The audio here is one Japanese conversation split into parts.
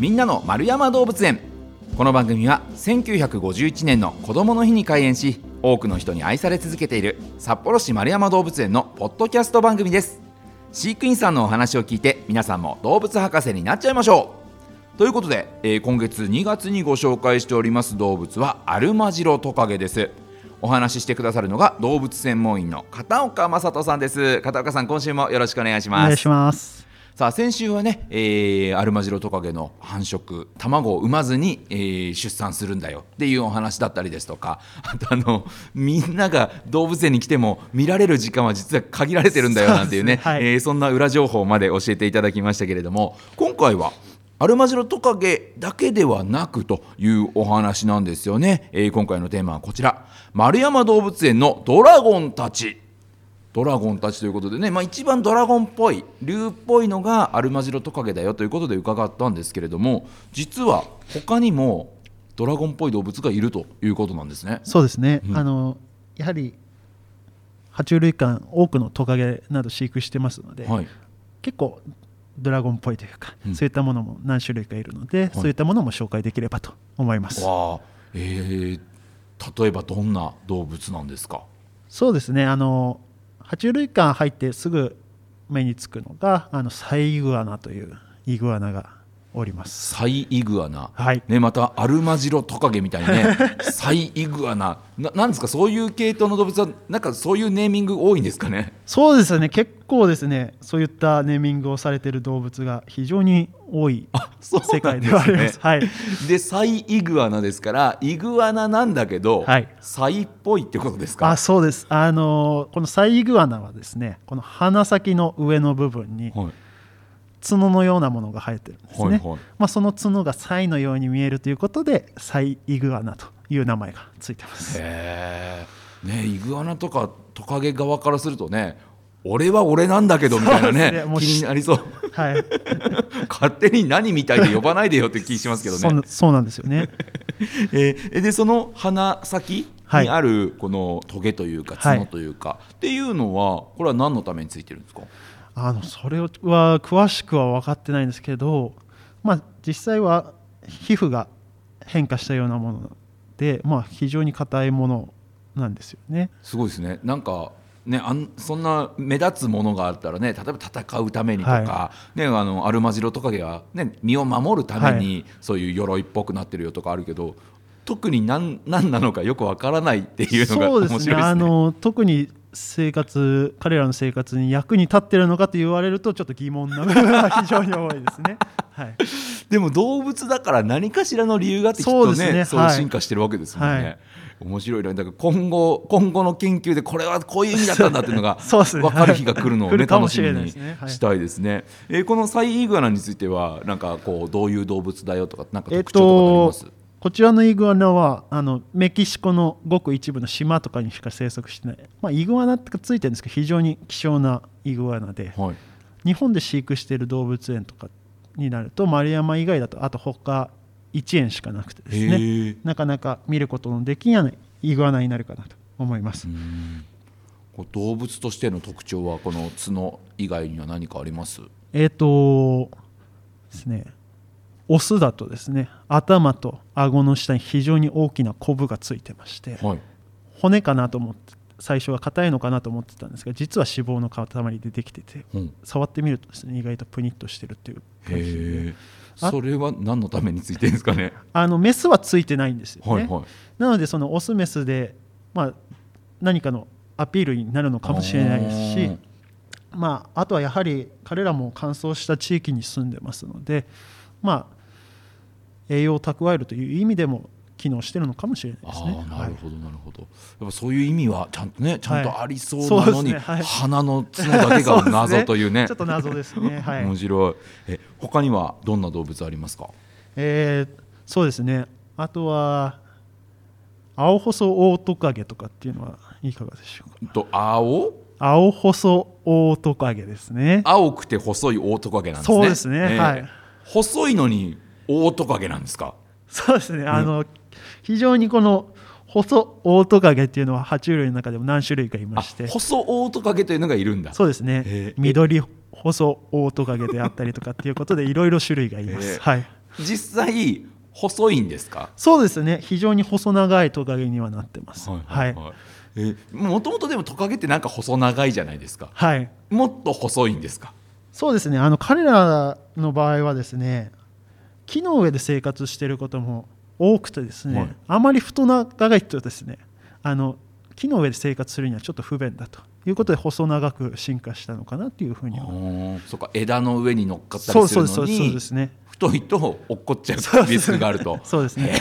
みんなの丸山動物園。この番組は1951年の子どもの日に開園し多くの人に愛され続けている札幌市丸山動物園のポッドキャスト番組です。飼育員さんのお話を聞いて皆さんも動物博士になっちゃいましょう。ということで、えー今月2月にご紹介しております動物はアルマジロトカゲです。お話ししてくださるのが動物専門員の片岡正人さんです。片岡さん今週もよろしくお願いします。お願いします。さあ先週はね、えーアルマジロトカゲの繁殖卵を産まずに、えー出産するんだよ。っていうお話だったりですとかあとあのみんなが動物園に来ても見られる時間は実は限られてるんだよなんていうねそねはい。えーそんな裏情報まで教えていただきましたけれども今回はアルマジロトカゲだけではなくというお話なんですよね、えー今回のテーマはこちら。丸山動物園のドラゴンたちドラゴンたちということでね、まあ、一番ドラゴンっぽい竜っぽいのがアルマジロトカゲだよということで伺ったんですけれども実は他にもドラゴンっぽい動物がいるということなんですね。そうですね。うんあのやはり爬虫類館多くのトカゲなど飼育してますので、はい、結構ドラゴンっぽいというか、うんそういったものも何種類かいるので、そういったものも紹介できればと思います。わあ、えー例えばどんな動物なんですか？そうですね。あの爬虫類館入ってすぐ目につくのがあのサイイグアナというイグアナがおります。サイイグアナ、はい。ね、またアルマジロトカゲみたいにね サイイグアナななんですか？そういう系統の動物はなんかそういうネーミング多いんですかね？そうですね。結構ですね。そういったネーミングをされている動物が非常に多い世界ではあります。ね。はい。でサイイグアナですからイグアナなんだけど、はいサイっぽいってことですか？あそうですあのこのサイイグアナはですねこの鼻先の上の部分にはい角のようなものが生えてるんですね、はいはい。まあ、その角がサイのように見えるということでサイイグアナという名前がついてます。ねイグアナとかトカゲ側からするとね俺は俺なんだけどみたいなねね。気になりそう。はい。勝手に何みたいで呼ばないでよって気しますけどね。そうなんですよね。えーでその鼻先はい。にあるこのトゲというかはい角というか、っていうのはこれは何のためについてるんですか？あのそれは詳しくは分かってないんですけど、まあ、実際は皮膚が変化したようなもので、まあ、非常に硬いものなんですよね。すごいですねなんかねあんそんな目立つものがあったらね例えば戦うためにとか、はね、あのアルマジロトカゲは、ね、身を守るために、はそういう鎧っぽくなってるよとかあるけど特に何何なのかよくわからないっていうのがそうですね面白いですね。あの特に生活彼らの生活に役に立ってるのかと言われるとちょっと疑問な部分が非常に多いですね。はい、でも動物だから何かしらの理由があってきっとそうねね。そうはい進化してるわけですもんね。はい。面白いねだから今後今後の研究でこれはこういう意味だったんだっていうのが 分かる日が来るのを来ね楽しみにしたいですね。えーこのサイイグアナについてはなんかこうどういう動物だよとかなんかえっ特徴とかあります、とこちらのイグアナはあのメキシコのごく一部の島とかにしか生息してない、まあ、イグアナってついてるんですけど非常に希少なイグアナではい。日本で飼育している動物園とかになると丸山以外だとあと他1園しかなくてですへねーなかなか見ることのできないイグアナになるかなと思います。動物としての特徴はこの角以外には何かあります？えっ、とですねオスだとですね頭と顎の下に非常に大きなコブがついてましてはい。骨かなと思って最初は硬いのかなと思ってたんですが実は脂肪の塊でできててうん。触ってみるとですね意外とプニッとしてるっていう。感じそれは何のためについてるんですかね？あのメスはついてないんですよね、はいはい。なのでそのオスメスで、まあ、何かのアピールになるのかもしれないですしまあ、あとはやはり彼らも乾燥した地域に住んでますので、まあ、栄養を蓄えるという意味でも機能してるのかもしれないですね。なるほどなるほど、やっぱそういう意味はちゃんとねちゃんとありそうなのに、ですね。はい。鼻の角だけが 謎というね。ちょっと謎ですね。はい。面白い。え他にはどんな動物ありますか？えーそうですね。あとは青細オオトカゲとかっていうのはいかがでしょうか？と青？青細オオトカゲですね。青くて細いオオトカゲなんですね。そうですね。はい。細いのにオオトカゲなんですか？そうですね。あの、非常にこの細オオトカゲっていうのは爬虫類の中でも何種類かいまあして。細オオトカゲというのがいるんだ。そうですね。緑細オオトカゲであったりとかっていうことでいろいろ種類がいます、はい。実際細いんですか？そうですね。非常に細長いトカゲにはなってます。はい。えもともとでもトカゲってなんか細長いじゃないですか。はい。もっと細いんですか？そうですね。あの彼らの場合はですね木の上で生活していることも多くてですね、はい、あまり太長いとですね。あの木の上で生活するにはちょっと不便だということで細長く進化したのかなというふうにそうか。枝の上に乗っかったりするのにそうそうですね。太いと落っこっちゃうリスクがあると。そうですね。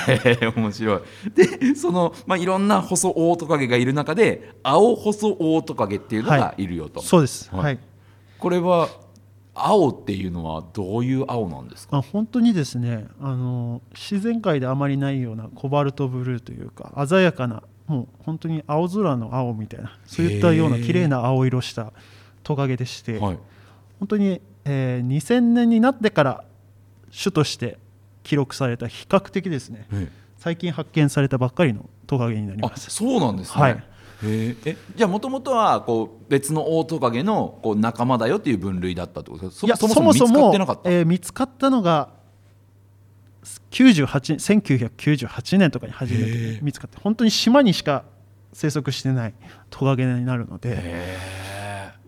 面白い。でその、まあ、いろんな細オオトカゲがいる中で青細オオトカゲっていうのがい。るよと、はい、そうです、はい、これは青っていうのはどういう青なんですか？あ本当にですねあの自然界であまりないようなコバルトブルーというか鮮やかなもう本当に青空の青みたいなそういったような綺麗な青色したトカゲでして、はい、本当に、えー、2000年になってから種として記録された比較的ですね、最近発見されたばっかりのトカゲになります。そうなんですね、はい、えじゃあもともとはこう別のオオトカゲのこう仲間だよっていう分類だったってことですか？そもそも見つかってなかった、えー、見つかったのが98 1998年とかに初めて見つかって本当に島にしか生息してないトカゲになるので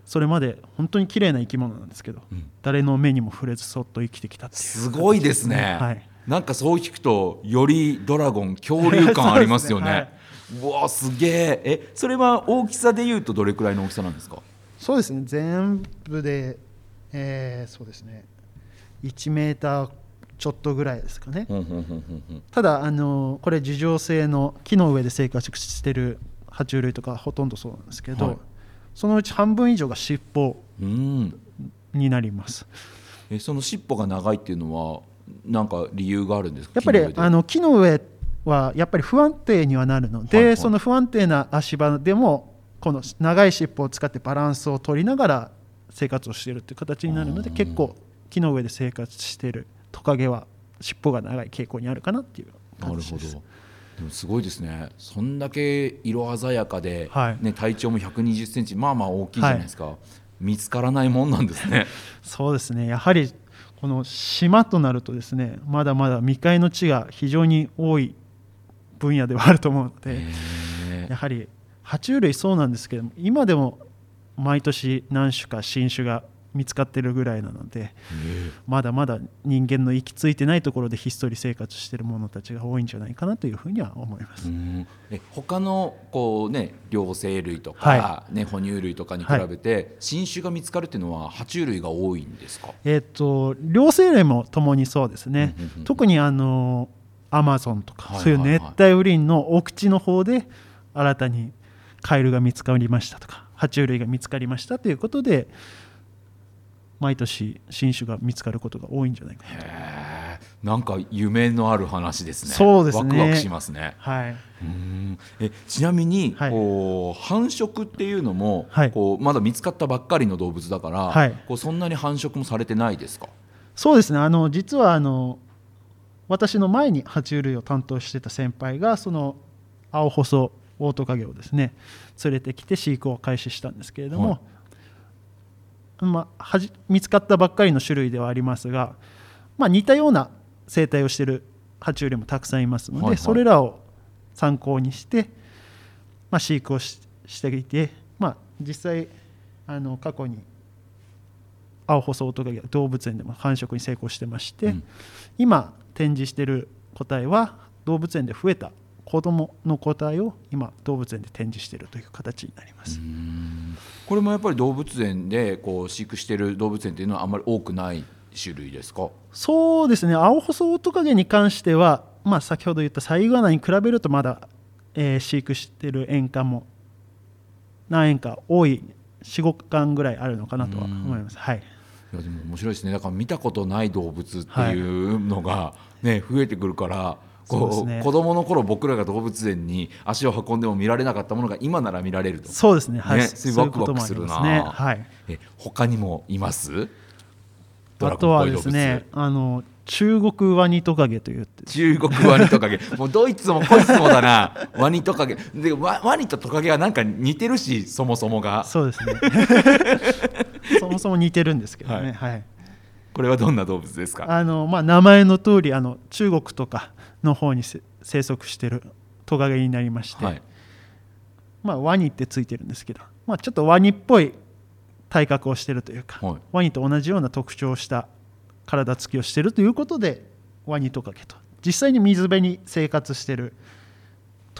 それまで本当に綺麗な生き物なんですけど、うん、誰の目にも触れずそっと生きてきたっていう、すごいですね、はい、なんかそう聞くとよりドラゴン恐竜感ありますよね。ね、うわすげええそれは大きさでいうとどれくらいの大きさなんですか？そうですね全部で、えー、そうですね1メーターちょっとぐらいですかね。ただあのこれ樹状性の木の上で生活してる爬虫類とかほとんどそうなんですけど、はい、そのうち半分以上が尻尾になります。えその尻尾が長いっていうのは何か理由があるんですか？やっぱりあの木の上はやっぱり不安定にはなるの。で、はいはい、その不安定な足場でもこの長い尻尾を使ってバランスを取りながら生活をしているという形になるので結構木の上で生活しているトカゲは尻尾が長い傾向にあるかなっていう感じです。なるほど。でもすごいですね。そんだけ色鮮やかで、はい、ね、体長も1 2 0センチまあまあ大きいじゃないですか、はい、見つからないもんなんですね。そうですね。やはりこの島となるとですねまだまだ未開の地が非常に多い分野ではあると思うのでやはり爬虫類そうなんですけども今でも毎年何種か新種が見つかってるぐらいなので、まだまだ人間の行き着いてないところでひっそり生活している者たちが多いんじゃないかなというふうには思います。え他のこうね両生類とか、はい、ね哺乳類とかに比べて、はい、新種が見つかるっていうのは爬虫類が多いんですか？えっ、と両生類もともにそうですね。特にあのアマゾンとか、そういう熱帯雨林の奥地の方で新たにカエルが見つかりましたとか爬虫類が見つかりましたということで毎年新種が見つかることが多いんじゃないかななんか夢のある話ですね。そうですね。ワクワクしますね。はい。うんえちなみに、はい、こう繁殖っていうのも、はい、こうまだ見つかったばっかりの動物だから、はい、こうそんなに繁殖もされてないですか？そうですね。あの実はあの私の前に爬虫類を担当してた先輩がその青細オオトカゲをですね連れてきて飼育を開始したんですけれども、まあ、はじ見つかったばっかりの種類ではありますが、まあ、似たような生態をしている爬虫類もたくさんいますので、はいはい、それらを参考にして、まあ、飼育をしていて、まあ、実際あの過去に青細オオトカゲ動物園でも繁殖に成功してまして、うん、今展示している個体は動物園で増えた子供の個体を今動物園で展示しているという形になります。これもやっぱり動物園でこう飼育している動物園というのはあまり多くない種類ですか？そうですね。青細オオトカゲに関しては、まあ、先ほど言ったサイグアナに比べるとまだ、えー、飼育している園館も何園か多い45巻ぐらいあるのかなとは思います。はいいやでも面白いですね。だから見たことない動物っていうのがね、はい、増えてくるからこう、ね、子供の頃僕らが動物園に足を運んでも見られなかったものが今なら見られると。そうですね。はい、そういうワクワクするな、ね、はい、え他にもいます？あとはですねあの中国ワニトカゲという。中国ワニトカゲ。もうドイツもこいつもだな。ワニトカゲ。でワワニとトカゲはなんか似てるしそもそもが。そうですね そもそも似てるんですけどね。はい、はい。これはどんな動物ですか？あの、まあ、名前の通りあり中国とかの方に生息してるトカゲになりまして、はい、まあ、ワニってついてるんですけど、まあ、ちょっとワニっぽい体格をしてるというか、はい、ワニと同じような特徴をした体つきをしてるということでワニトカゲと実際に水辺に生活してる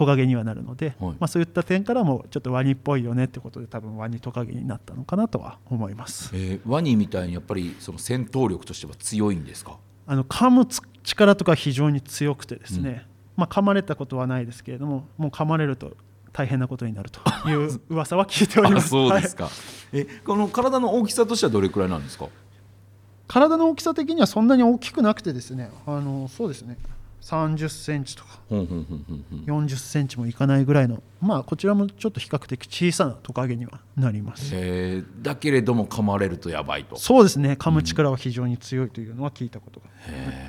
トカゲにはなるので、はい、まあ、そういった点からもちょっとワニっぽいよねってことで多分ワニトカゲになったのかなとは思います、えー、ワニみたいにやっぱりその戦闘力としては強いんですか？あの噛む力とか非常に強くてですね、うん、まあ、噛まれたことはないですけれどももう噛まれると大変なことになるという噂は聞いております。そうですか、はい、えこの体の大きさとしてはどれくらいなんですか？体の大きさ的にはそんなに大きくなくてですねあのそうですね30センチとか40センチもいかないぐらいのまあこちらもちょっと比較的小さなトカゲにはなります。だけれども噛まれるとやばいと。そうですね。噛む力は非常に強いというのは聞いたことが、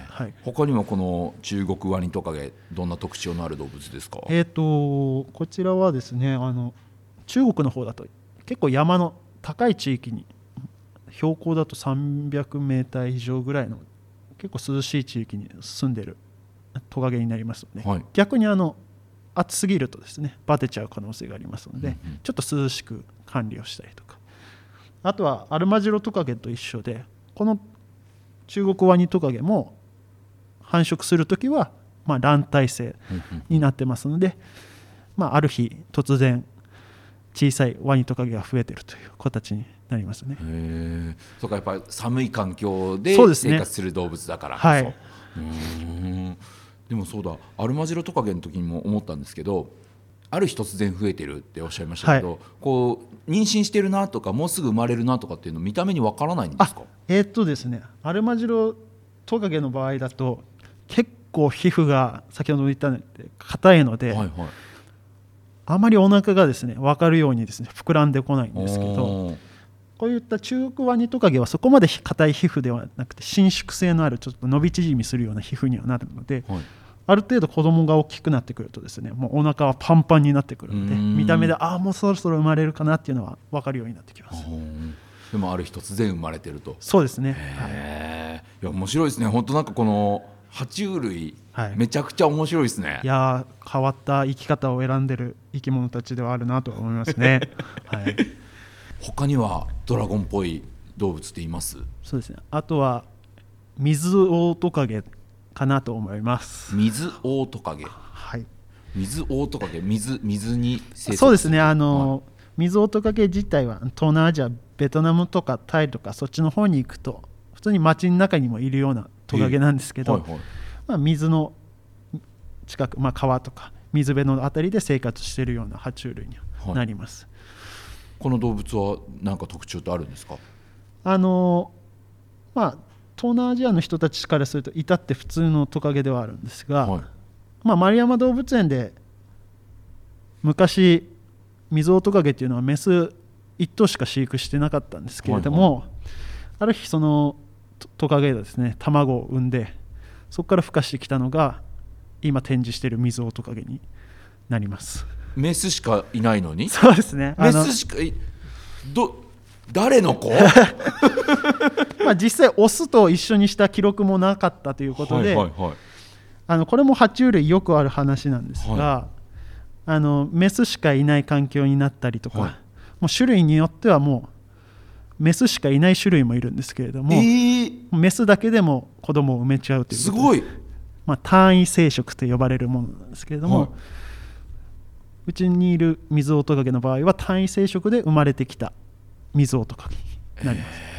はい、他にもこの中国ワニトカゲどんな特徴のある動物ですか？えっ、とこちらはですねあの中国の方だと結構山の高い地域に標高だと300メーター以上ぐらいの結構涼しい地域に住んでるトカゲになりますので、はい、逆にあの暑すぎるとですねバテちゃう可能性がありますので、うんうん、ちょっと涼しく管理をしたりとか。あとはアルマジロトカゲと一緒でこの中国ワニトカゲも繁殖する時はまあ卵体性になってますので、まあ、ある日突然小さいワニトカゲが増えてるという形になりますね。そうかやっぱり寒い環境で生活する動物だからこそ。はい、うんでもそうだアルマジロトカゲの時にも思ったんですけどある日突然増えてるっておっしゃいましたけど、はい、こう妊娠してるなとかもうすぐ生まれるなとかっていうの見た目にわからないんですか？えー、っとですねアルマジロトカゲの場合だと結構皮膚が先ほど言ったように硬いので、はいはい、あまりお腹がですね分かるようにですね膨らんでこないんですけどこういった中国ワニトカゲはそこまで硬い皮膚ではなくて伸縮性のあるちょっと伸び縮みするような皮膚にはなるので、はい、ある程度子供が大きくなってくるとですねもうお腹はパンパンになってくるので見た目でああもうそろそろ生まれるかなっていうのは分かるようになってきます。でもある日突然生まれてると。そうですね、はい、いや面白いですね。本当なんかこの爬虫類、はい、めちゃくちゃ面白いですね。いや変わった生き方を選んでる生き物たちではあるなと思いますね、はい、他にはドラゴンっぽい動物っています？そうですね。あとは水オオトカゲかなと思います。水オオトカゲ。はい。水オオトカゲ。水水にそうですね。あの、はい、水オオトカゲ自体は東南アジアベトナムとかタイとかそっちの方に行くと普通に街の中にもいるようなトカゲなんですけど、はいはい、まあ、水の近く、まあ、川とか水辺の辺りで生活しているような爬虫類になります、はい、この動物は何か特徴ってあるんですか？あのまあ東南アジアの人たちからすると至って普通のトカゲではあるんですが、はい、まあ、丸山動物園で昔水オオトカゲっていうのはメス1頭しか飼育してなかったんですけれども、はいはい、ある日そのトカゲがですね卵を産んでそこから孵化してきたのが今展示している水オオトカゲになります。メスしかいないのに？そうですね。メスしかいど誰の子？まあ実際オスと一緒にした記録もなかったということで、はいはいはい、あのこれも爬虫類よくある話なんですが、はい、あのメスしかいない環境になったりとか、はい、もう種類によってはもうメスしかいない種類もいるんですけれども、えー、メスだけでも子供を埋めちゃうというすごい、まあ、単位生殖と呼ばれるものなんですけれども、はい、うちにいる水オオトカゲの場合は単位生殖で生まれてきた水オオトカゲになります。え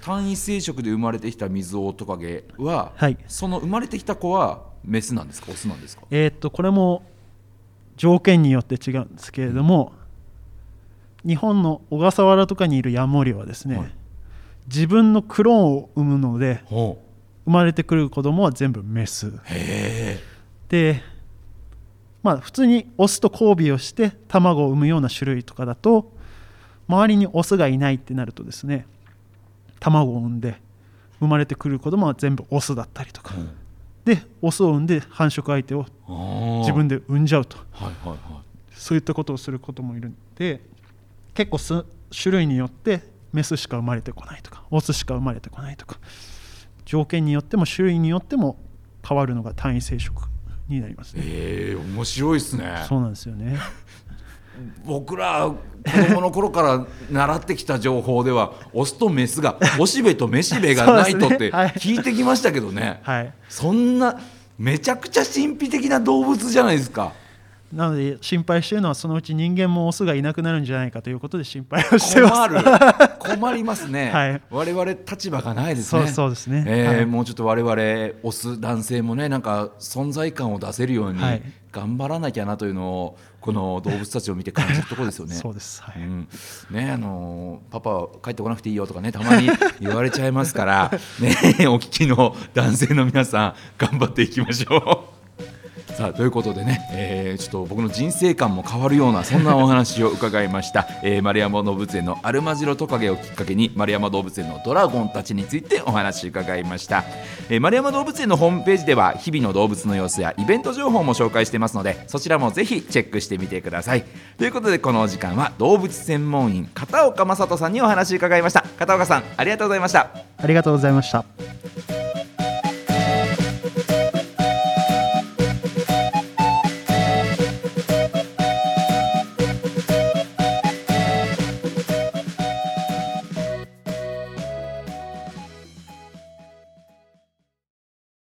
単位生殖で生まれてきた水オオトカゲは、はい、その生まれてきた子はメスなんですか？オスなんですか？えー、っとこれも条件によって違うんですけれども、うん、日本の小笠原とかにいるヤモリはですね、はい、自分のクローンを産むので生まれてくる子供は全部メス。でまあ普通にオスと交尾をして卵を産むような種類とかだと周りにオスがいないってなるとですね卵を産んで生まれてくる子供は全部オスだったりとか、うん、でオスを産んで繁殖相手を自分で産んじゃうと、はいはいはい、そういったことをすることもいるんで結構種類によってメスしか生まれてこないとかオスしか生まれてこないとか。条件によっても種類によっても変わるのが単位生殖になりますね。えー、面白いですね。そうなんですよね。僕ら子供の頃から習ってきた情報ではオスとメスがおしべとめしべがないとって 聞いてきましたけどね。はい。そんなめちゃくちゃ神秘的な動物じゃないですかなので心配しているのはそのうち人間もオスがいなくなるんじゃないかということで心配をしてます。困る 困りますね、はい我々立場がないですねそうそうですね。えーはいもうちょっと我々オス男性もねなんか存在感を出せるようにはい頑張らなきゃなというのをこの動物たちを見て感じるところですよね。そうです。はい。うん、ねあのパパ帰ってこなくていいよとかねたまに言われちゃいますからねお聞きの男性の皆さん頑張っていきましょう。さあということでね、えーちょっと僕の人生観も変わるようなそんなお話を伺いました、えー丸山動物園のアルマジロトカゲをきっかけに丸山動物園のドラゴンたちについてお話伺いました、えー丸山動物園のホームページでは日々の動物の様子やイベント情報も紹介してますのでそちらもぜひチェックしてみてください。ということでこのお時間は動物専門員片岡正人さんにお話伺いました。片岡さんありがとうございました。ありがとうございました。